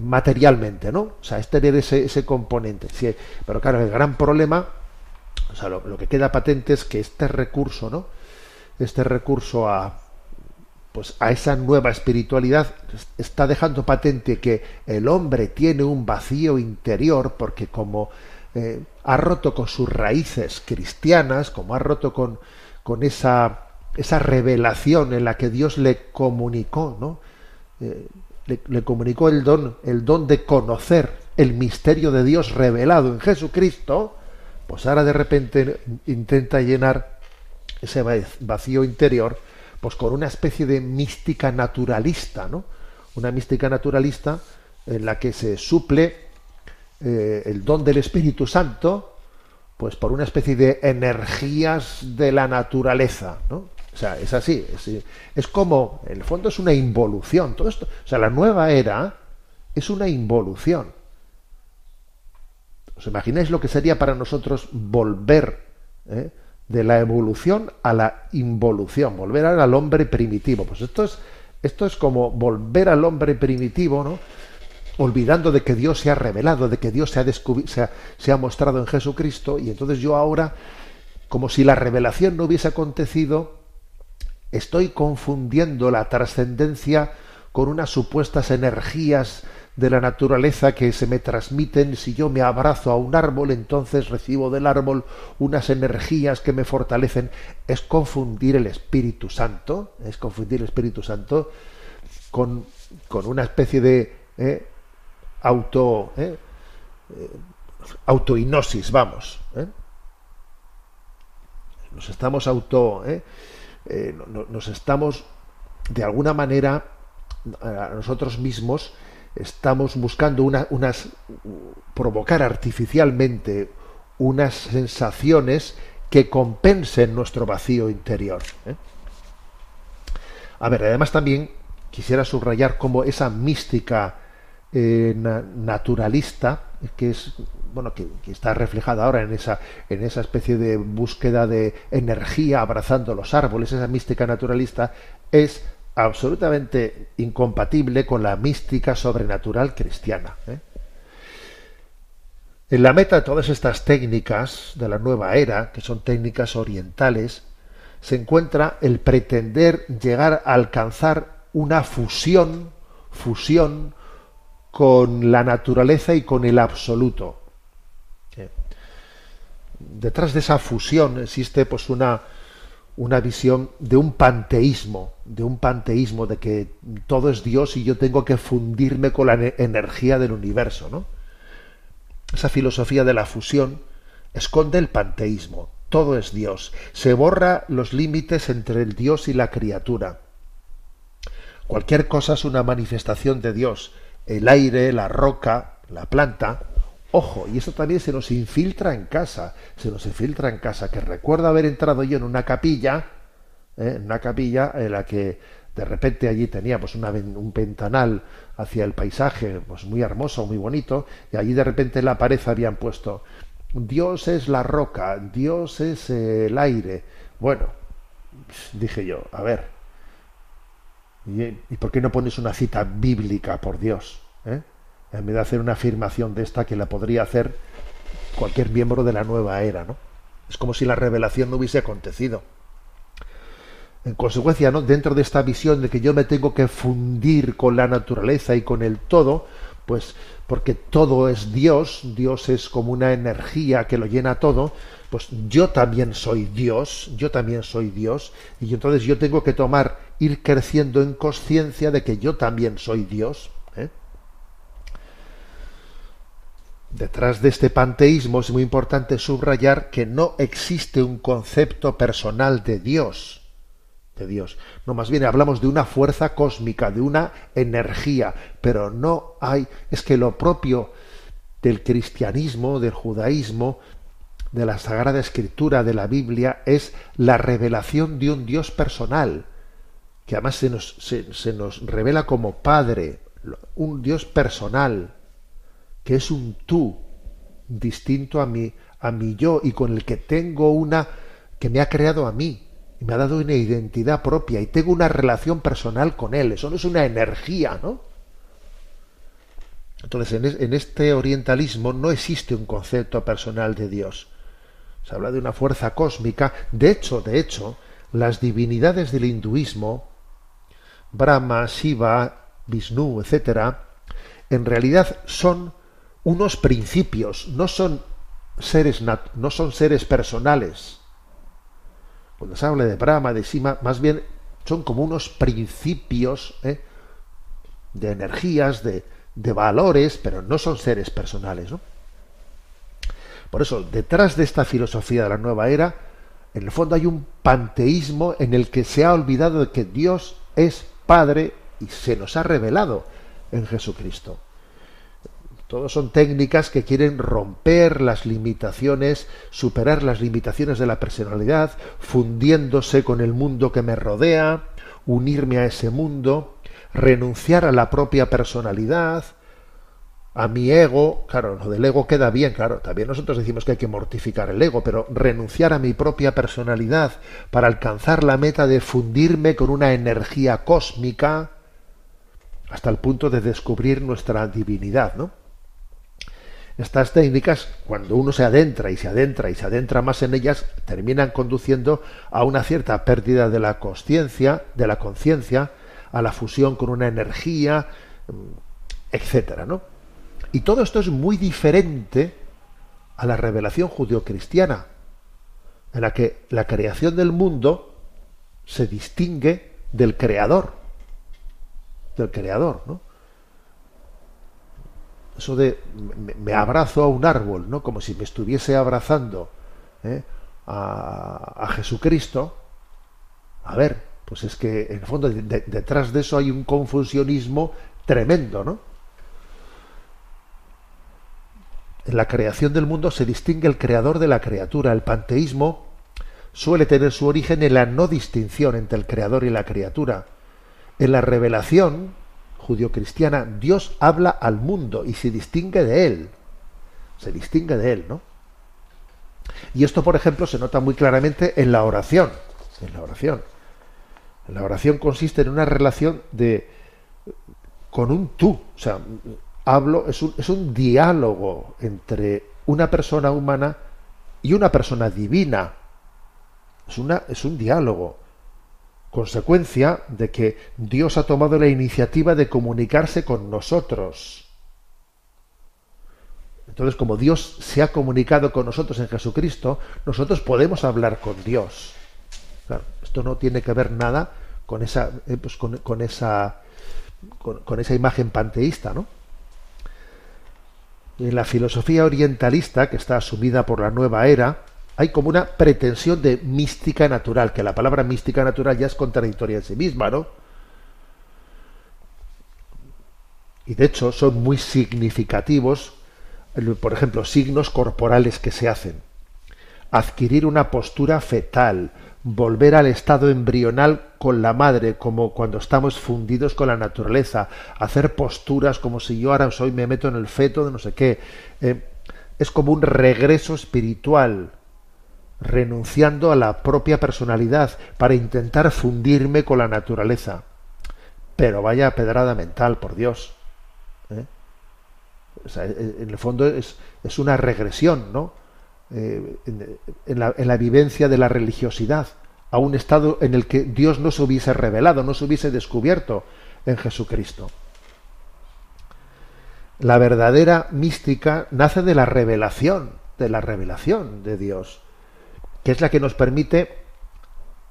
materialmente, ¿no? O sea, es tener ese, componente. Pero claro, el gran problema, o sea, lo, lo que queda patente es que este recurso, ¿no? Este recurso a, pues a esa nueva espiritualidad está dejando patente que el hombre tiene un vacío interior porque como eh, ha roto con sus raíces cristianas, como ha roto con, con esa, esa revelación en la que Dios le comunicó, ¿no? Eh, le, comunicó el don, el don de conocer el misterio de Dios revelado en Jesucristo, pues ahora de repente intenta llenar ese vacío interior pues con una especie de mística naturalista, ¿no? Una mística naturalista en la que se suple eh, el don del Espíritu Santo, pues por una especie de energías de la naturaleza, ¿no? O sea, es así, es, como, en el fondo es una involución, todo esto, o sea, la nueva era es una involución. ¿Os imagináis lo que sería para nosotros volver eh, de la evolución a la involución, volver al hombre primitivo? Pues esto es, esto es como volver al hombre primitivo, ¿no? olvidando de que Dios se ha revelado, de que Dios se ha, se se ha mostrado en Jesucristo, y entonces yo ahora, como si la revelación no hubiese acontecido, estoy confundiendo la trascendencia con unas supuestas energías de la naturaleza que se me transmiten si yo me abrazo a un árbol, entonces recibo del árbol unas energías que me fortalecen. Es confundir el Espíritu Santo, es confundir el Espíritu Santo con, con una especie de eh, auto eh, eh, vamos. ¿eh? Nos estamos auto eh, no- nos estamos de alguna manera a nosotros mismos estamos buscando una- unas provocar artificialmente unas sensaciones que compensen nuestro vacío interior. ¿eh? A ver, además también quisiera subrayar cómo esa mística eh, na- naturalista, que es bueno, que, está reflejada ahora en esa, en esa especie de búsqueda de energía abrazando los árboles, esa mística naturalista, es absolutamente incompatible con la mística sobrenatural cristiana. ¿eh? En la meta de todas estas técnicas de la nueva era, que son técnicas orientales, se encuentra el pretender llegar a alcanzar una fusión, fusión con la naturaleza y con el absoluto. Detrás de esa fusión existe pues una, una visión de un panteísmo, de un panteísmo de que todo es Dios y yo tengo que fundirme con la ne- energía del universo, ¿no? Esa filosofía de la fusión esconde el panteísmo. Todo es Dios. Se borra los límites entre el Dios y la criatura. Cualquier cosa es una manifestación de Dios. El aire, la roca, la planta. Ojo, y eso también se nos infiltra en casa. Se nos infiltra en casa. Que recuerdo haber entrado yo en una capilla, ¿eh? en una capilla en la que de repente allí tenía pues una un ventanal hacia el paisaje, pues muy hermoso, muy bonito, y allí de repente en la pared habían puesto Dios es la roca, Dios es el aire. Bueno, dije yo, a ver, ¿y, y por qué no pones una cita bíblica, por Dios? ¿eh? En vez de hacer una afirmación de esta que la podría hacer cualquier miembro de la nueva era, ¿no? Es como si la revelación no hubiese acontecido. En consecuencia, ¿no? dentro de esta visión de que yo me tengo que fundir con la naturaleza y con el todo, pues porque todo es Dios, Dios es como una energía que lo llena todo, pues yo también soy Dios, yo también soy Dios, y entonces yo tengo que tomar, ir creciendo en conciencia de que yo también soy Dios. ¿eh? Detrás de este panteísmo es muy importante subrayar que no existe un concepto personal de Dios de Dios. No, más bien hablamos de una fuerza cósmica, de una energía, pero no hay, es que lo propio del cristianismo, del judaísmo, de la Sagrada Escritura, de la Biblia, es la revelación de un Dios personal, que además se nos, se, se nos revela como Padre, un Dios personal, que es un tú distinto a mi, a mi yo y con el que tengo una que me ha creado a mí y me ha dado una identidad propia y tengo una relación personal con él. Eso no es una energía, ¿no? Entonces, en, este orientalismo no existe un concepto personal de Dios. Se habla de una fuerza cósmica. De hecho, de hecho, las divinidades del hinduismo, Brahma, Shiva, Vishnu, etcétera, en realidad son unos principios, no son seres, no son seres personales. Cuando se habla de Brahma, de Shiva, más bien son como unos principios ¿eh? de energías, de, de valores, pero no son seres personales. Por eso, detrás de esta filosofía de la nueva era, en el fondo hay un panteísmo en el que se ha olvidado de que Dios es Padre y se nos ha revelado en Jesucristo. Todos son técnicas que quieren romper las limitaciones, superar las limitaciones de la personalidad, fundiéndose con el mundo que me rodea, unirme a ese mundo, renunciar a la propia personalidad, a mi ego, claro, lo del ego queda bien, claro, también nosotros decimos que hay que mortificar el ego, pero renunciar a mi propia personalidad para alcanzar la meta de fundirme con una energía cósmica hasta el punto de descubrir nuestra divinidad, ¿no? Estas técnicas, cuando uno se adentra y se adentra y se adentra más en ellas, terminan conduciendo a una cierta pérdida de la conciencia, de la conciencia, a la fusión con una energía, etcétera, ¿no? Y todo esto es muy diferente a la revelación judio-cristiana, en la que la creación del mundo se distingue del creador, del creador, ¿no? Eso de me, abrazo a un árbol, ¿no? Como si me estuviese abrazando ¿eh? a, Jesucristo. A ver, pues es que en el fondo detrás de eso hay un confusionismo tremendo, ¿no? En la creación del mundo se distingue el creador de la criatura. El panteísmo suele tener su origen en la no distinción entre el creador y la criatura. En la revelación judio-cristiana, Dios habla al mundo y se distingue de él. Se distingue de él, ¿no? Y esto, por ejemplo, se nota muy claramente en la oración. En la oración. La oración consiste en una relación de con un tú, o sea, hablo, es un, es un diálogo entre una persona humana y una persona divina. Es, una, es un diálogo. Consecuencia de que Dios ha tomado la iniciativa de comunicarse con nosotros. Entonces, como Dios se ha comunicado con nosotros en Jesucristo, nosotros podemos hablar con Dios. esto no tiene que ver nada con esa, eh, pues con, esa, con, esa imagen panteísta, ¿no? En la filosofía orientalista, que está asumida por la nueva era, hay como una pretensión de mística natural, que la palabra mística natural ya es contradictoria en sí misma, ¿no? Y de hecho son muy significativos, por ejemplo, signos corporales que se hacen. Adquirir una postura fetal, volver al estado embrional con la madre, como cuando estamos fundidos con la naturaleza, hacer posturas como si yo ahora soy, me meto en el feto de no sé qué. Eh, es como un regreso espiritual, renunciando a la propia personalidad para intentar fundirme con la naturaleza. Pero vaya pedrada mental, por Dios. ¿eh? en el fondo es, una regresión, ¿no? Eh, en, la, vivencia de la religiosidad, a un estado en el que Dios no se hubiese revelado, no se hubiese descubierto en Jesucristo. La verdadera mística nace de la revelación, de la revelación de Dios, que es la que nos permite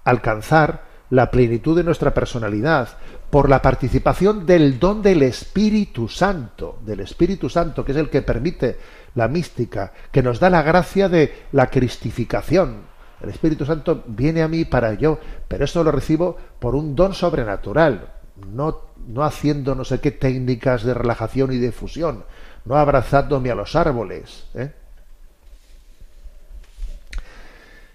alcanzar la plenitud de nuestra personalidad por la participación del don del Espíritu Santo, del Espíritu Santo, que es el que permite la mística, que nos da la gracia de la cristificación. El Espíritu Santo viene a mí para yo, pero esto lo recibo por un don sobrenatural, no, no haciendo no sé qué técnicas de relajación y de fusión, no abrazándome a los árboles. ¿eh?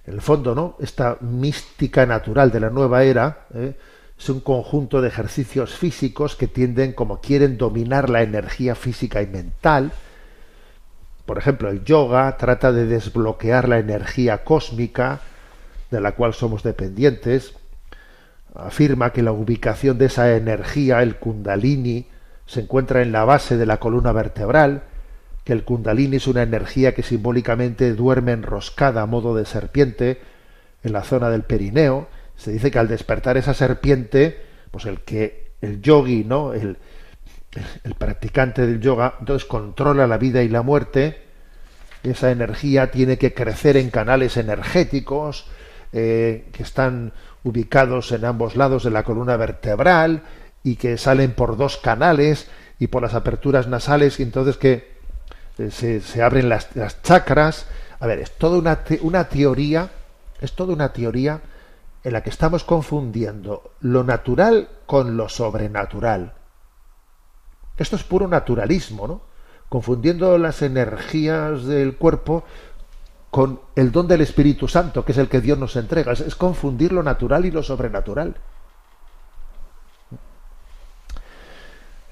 En el fondo, ¿no? Esta mística natural de la nueva era ¿eh? es un conjunto de ejercicios físicos que tienden, como quieren, dominar la energía física y mental. Por ejemplo, el yoga trata de desbloquear la energía cósmica de la cual somos dependientes. Afirma que la ubicación de esa energía, el kundalini, se encuentra en la base de la columna vertebral, que el kundalini es una energía que simbólicamente duerme enroscada a modo de serpiente en la zona del perineo. Se dice que al despertar esa serpiente, pues el que el yogi, ¿no? El, el practicante del yoga, entonces controla la vida y la muerte. Esa energía tiene que crecer en canales energéticos eh, que están ubicados en ambos lados de la columna vertebral y que salen por dos canales y por las aperturas nasales y entonces que se, abren las, las, chakras. A ver, es toda una, una teoría, es toda una teoría en la que estamos confundiendo lo natural con lo sobrenatural. Esto es puro naturalismo, ¿no? Confundiendo las energías del cuerpo con el don del Espíritu Santo, que es el que Dios nos entrega. Es, confundir lo natural y lo sobrenatural.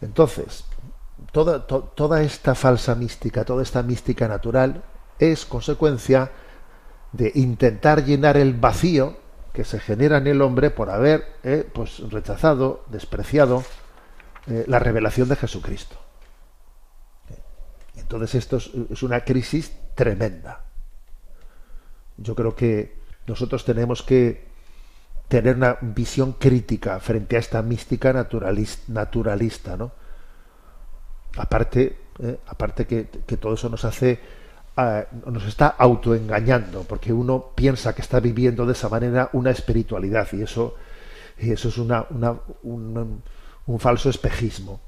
Entonces, toda, esta falsa mística, toda esta mística natural, es consecuencia de intentar llenar el vacío que se genera en el hombre por haber eh, pues, rechazado, despreciado eh, la revelación de Jesucristo. Entonces esto es una crisis tremenda. Yo creo que nosotros tenemos que tener una visión crítica frente a esta mística naturalista, naturalista ¿no? Aparte, eh, aparte que, todo eso nos hace, ah, nos está autoengañando, porque uno piensa que está viviendo de esa manera una espiritualidad y eso, y eso es una, un, un falso espejismo.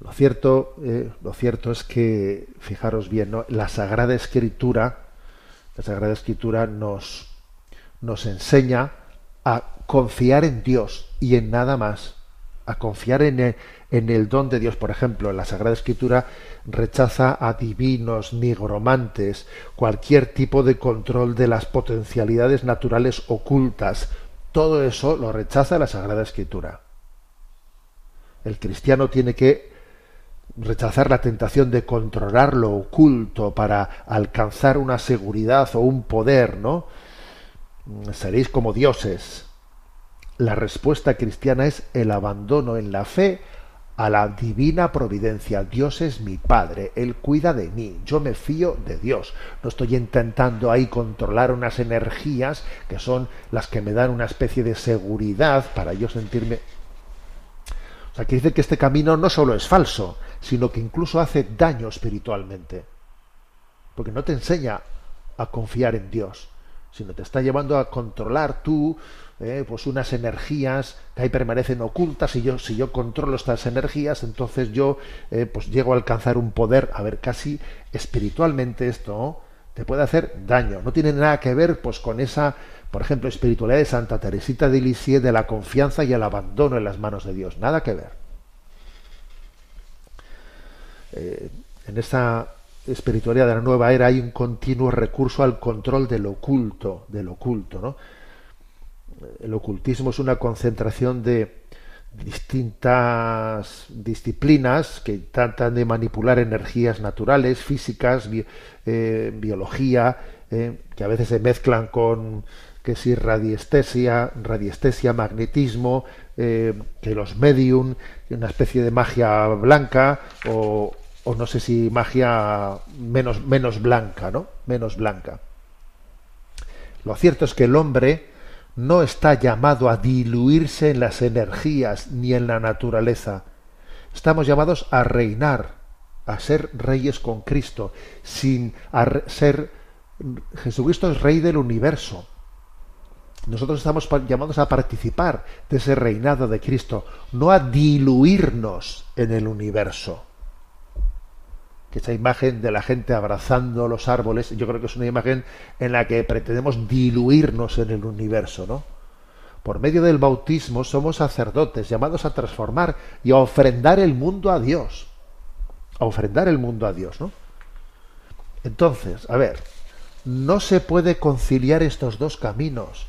Lo cierto, eh, lo cierto es que, fijaros bien, la Sagrada Escritura, la Sagrada Escritura nos, nos enseña a confiar en Dios y en nada más, a confiar en el, en el don de Dios. Por ejemplo, la Sagrada Escritura rechaza a divinos, nigromantes, cualquier tipo de control de las potencialidades naturales ocultas. Todo eso lo rechaza la Sagrada Escritura. El cristiano tiene que rechazar la tentación de controlar lo oculto para alcanzar una seguridad o un poder, ¿no? Seréis como dioses. La respuesta cristiana es el abandono en la fe a la divina providencia. Dios es mi Padre, Él cuida de mí, yo me fío de Dios. No estoy intentando ahí controlar unas energías que son las que me dan una especie de seguridad para yo sentirme... O sea, que dice que este camino no solo es falso, sino que incluso hace daño espiritualmente. Porque no te enseña a confiar en Dios, sino te está llevando a controlar tú eh, pues unas energías que ahí permanecen ocultas y yo si yo controlo estas energías entonces yo eh, pues llego a alcanzar un poder. A ver casi espiritualmente esto te puede hacer daño. No tiene nada que ver pues con esa por ejemplo espiritualidad de Santa Teresita de Lisieux de la confianza y el abandono en las manos de Dios. Nada que ver. Eh, en esta espiritualidad de la nueva era hay un continuo recurso al control del oculto, del oculto, ¿no? El ocultismo es una concentración de distintas disciplinas que tratan de manipular energías naturales, físicas, eh, biología, eh, que a veces se mezclan con que si radiestesia, radiestesia, magnetismo, que los medium, una especie de magia blanca o, o no sé si magia menos, menos blanca, ¿no? Menos blanca. Lo cierto es que el hombre no está llamado a diluirse en las energías ni en la naturaleza. Estamos llamados a reinar, a ser reyes con Cristo, sin ser Jesucristo es rey del universo. Nosotros estamos llamados a participar de ese reinado de Cristo, no a diluirnos en el universo que esa imagen de la gente abrazando los árboles, yo creo que es una imagen en la que pretendemos diluirnos en el universo, ¿no? Por medio del bautismo somos sacerdotes llamados a transformar y a ofrendar el mundo a Dios. A ofrendar el mundo a Dios, ¿no? Entonces, a ver, no se puede conciliar estos dos caminos.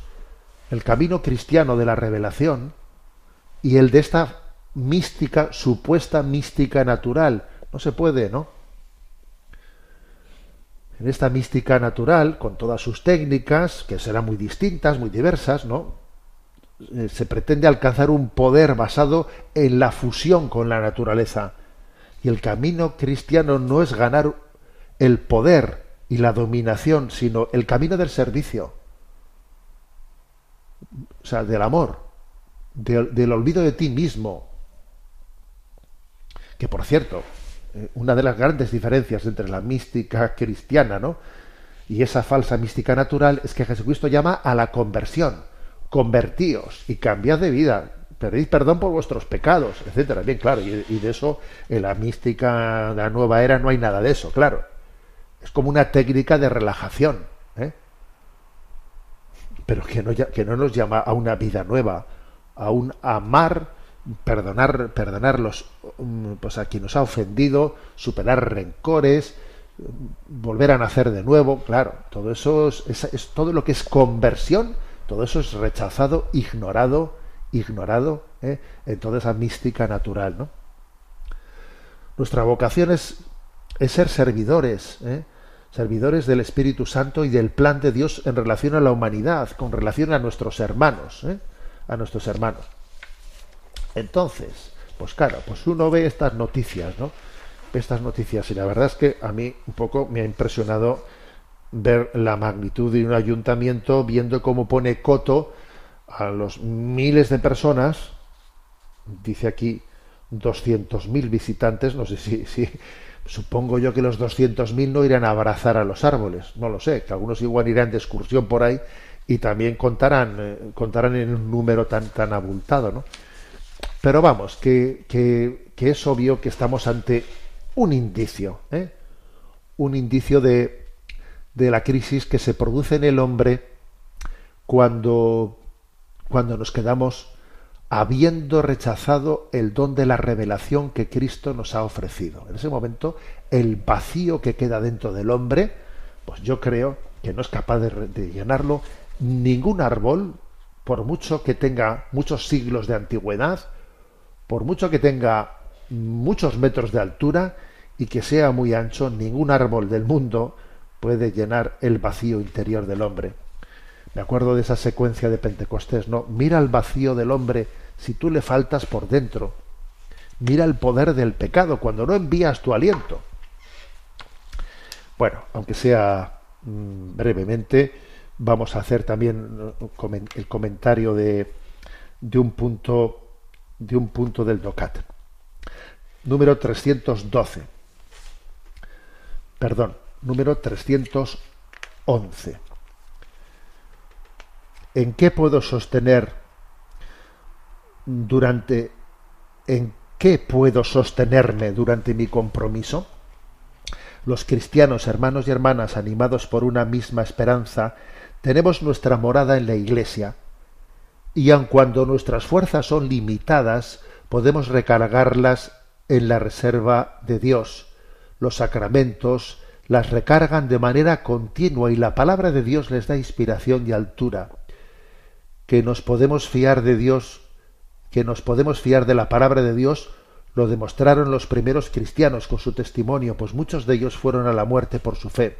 el camino cristiano de la revelación y el de esta mística, supuesta mística natural. No se puede, ¿no? En esta mística natural, con todas sus técnicas, que serán muy distintas, muy diversas, ¿no? Eh, se pretende alcanzar un poder basado en la fusión con la naturaleza. Y el camino cristiano no es ganar el poder y la dominación, sino el camino del servicio. O sea, del amor, del, olvido de ti mismo. Que por cierto, una de las grandes diferencias entre la mística cristiana, ¿no? y esa falsa mística natural es que Jesucristo llama a la conversión convertíos y cambiad de vida, pedid perdón por vuestros pecados, etcétera. Bien, claro, y, de eso en la mística de la nueva era no hay nada de eso, claro. Es como una técnica de relajación, ¿eh? pero que no, que no nos llama a una vida nueva, a un amar, perdonar, perdonar los, mm, pues a quien nos ha ofendido, superar rencores, volver a nacer de nuevo, claro, todo eso es todo lo que es conversión todo eso es rechazado, ignorado, ignorado ¿eh? en toda esa mística natural. ¿no? Nuestra vocación es, ser servidores, ¿eh? servidores del Espíritu Santo y del plan de Dios en relación a la humanidad, con relación a nuestros hermanos, ¿eh? a nuestros hermanos. Entonces, pues claro, pues uno ve estas noticias, ¿no? Estas noticias y la verdad es que a mí un poco me ha impresionado ver la magnitud de un ayuntamiento, viendo cómo pone coto a los miles de personas, dice aquí 200.000 visitantes, no sé si, si supongo yo que los 200.000 no irán a abrazar a los árboles, no lo sé, que algunos igual irán de excursión por ahí y también contarán, eh, contarán en un número tan, tan abultado, ¿no? Pero vamos, que, que, es obvio que estamos ante un indicio, ¿eh? un indicio de, de la crisis que se produce en el hombre cuando, cuando nos quedamos habiendo rechazado el don de la revelación que Cristo nos ha ofrecido. En ese momento, el vacío que queda dentro del hombre, pues yo creo que no es capaz de llenarlo ningún árbol, por mucho que tenga muchos siglos de antigüedad, por mucho que tenga muchos metros de altura y que sea muy ancho, ningún árbol del mundo puede llenar el vacío interior del hombre. Me acuerdo de esa secuencia de Pentecostés, ¿no? Mira el vacío del hombre si tú le faltas por dentro. Mira el poder del pecado cuando no envías tu aliento. Bueno, aunque sea mm, brevemente, vamos a hacer también el comentario de, de un punto de un punto del DOCAT. Número 312. Perdón, número 311. ¿En qué puedo sostener durante en qué puedo sostenerme durante mi compromiso? Los cristianos, hermanos y hermanas, animados por una misma esperanza, tenemos nuestra morada en la Iglesia, y aun cuando nuestras fuerzas son limitadas, podemos recargarlas en la reserva de Dios, los sacramentos, las recargan de manera continua y la palabra de Dios les da inspiración y altura. Que nos podemos fiar de Dios, que nos podemos fiar de la palabra de Dios, lo demostraron los primeros cristianos con su testimonio, pues muchos de ellos fueron a la muerte por su fe.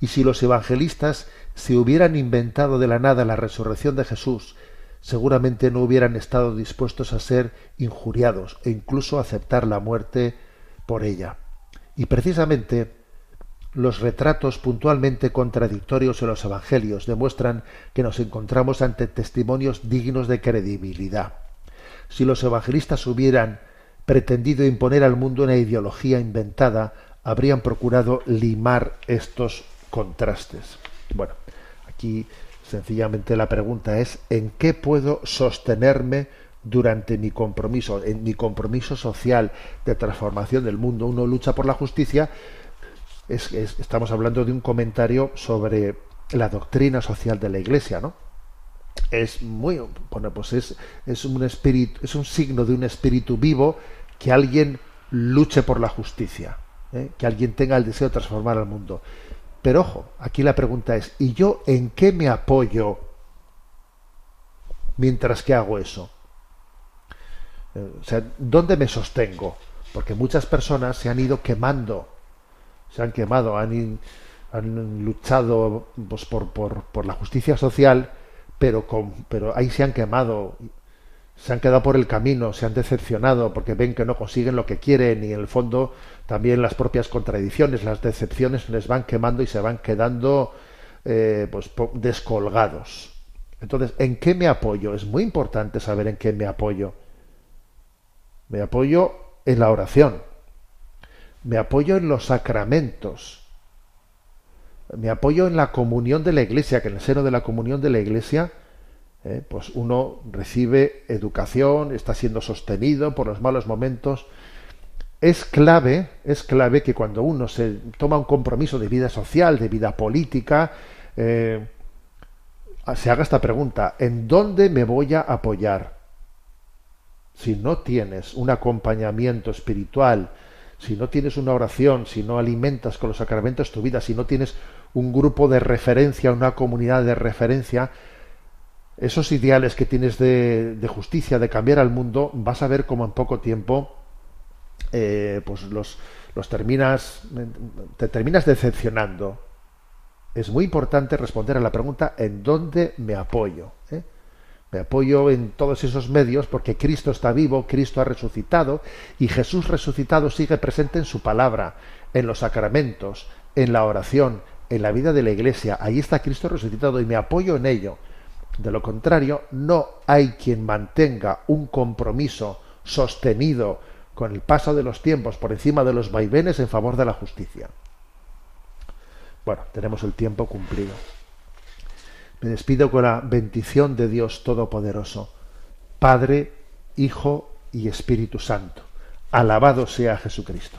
Y si los evangelistas se hubieran inventado de la nada la resurrección de Jesús, seguramente no hubieran estado dispuestos a ser injuriados e incluso aceptar la muerte por ella. Y precisamente los retratos puntualmente contradictorios en los Evangelios demuestran que nos encontramos ante testimonios dignos de credibilidad. Si los evangelistas hubieran pretendido imponer al mundo una ideología inventada, habrían procurado limar estos contrastes. Bueno, aquí sencillamente la pregunta es ¿en qué puedo sostenerme durante mi compromiso, en mi compromiso social de transformación del mundo? Uno lucha por la justicia, es, estamos hablando de un comentario sobre la doctrina social de la Iglesia, ¿no? Es muy, bueno, pues es, es un espíritu, es un signo de un espíritu vivo que alguien luche por la justicia, ¿eh? que alguien tenga el deseo de transformar al mundo. Pero ojo, aquí la pregunta es, ¿y yo en qué me apoyo mientras que hago eso? Eh, o sea, ¿dónde me sostengo? Porque muchas personas se han ido quemando, se han quemado, han, han luchado pues, por, por, por, la justicia social, pero, con, pero ahí se han quemado, se han quedado por el camino, se han decepcionado porque ven que no consiguen lo que quieren y en el fondo también las propias contradicciones, las decepciones les van quemando y se van quedando eh, pues, descolgados. Entonces, ¿en qué me apoyo? Es muy importante saber en qué me apoyo. Me apoyo en la oración. Me apoyo en los sacramentos. Me apoyo en la comunión de la iglesia, que en el seno de la comunión de la iglesia, eh, pues uno recibe educación, está siendo sostenido por los malos momentos. Es clave, es clave que cuando uno se toma un compromiso de vida social, de vida política, eh, se haga esta pregunta, ¿en dónde me voy a apoyar? si no tienes un acompañamiento espiritual, si no tienes una oración, si no alimentas con los sacramentos tu vida, si no tienes un grupo de referencia, una comunidad de referencia, esos ideales que tienes de, justicia, de cambiar al mundo, vas a ver cómo en poco tiempo eh, pues los, los terminas, te terminas decepcionando. Es muy importante responder a la pregunta ¿en dónde me apoyo? ¿Eh? Me apoyo en todos esos medios porque Cristo está vivo, Cristo ha resucitado y Jesús resucitado sigue presente en su palabra, en los sacramentos, en la oración, en la vida de la iglesia. Ahí está Cristo resucitado y me apoyo en ello. De lo contrario, no hay quien mantenga un compromiso sostenido con el paso de los tiempos por encima de los vaivenes en favor de la justicia. Bueno, tenemos el tiempo cumplido. Me despido con la bendición de Dios Todopoderoso, Padre, Hijo y Espíritu Santo. Alabado sea Jesucristo.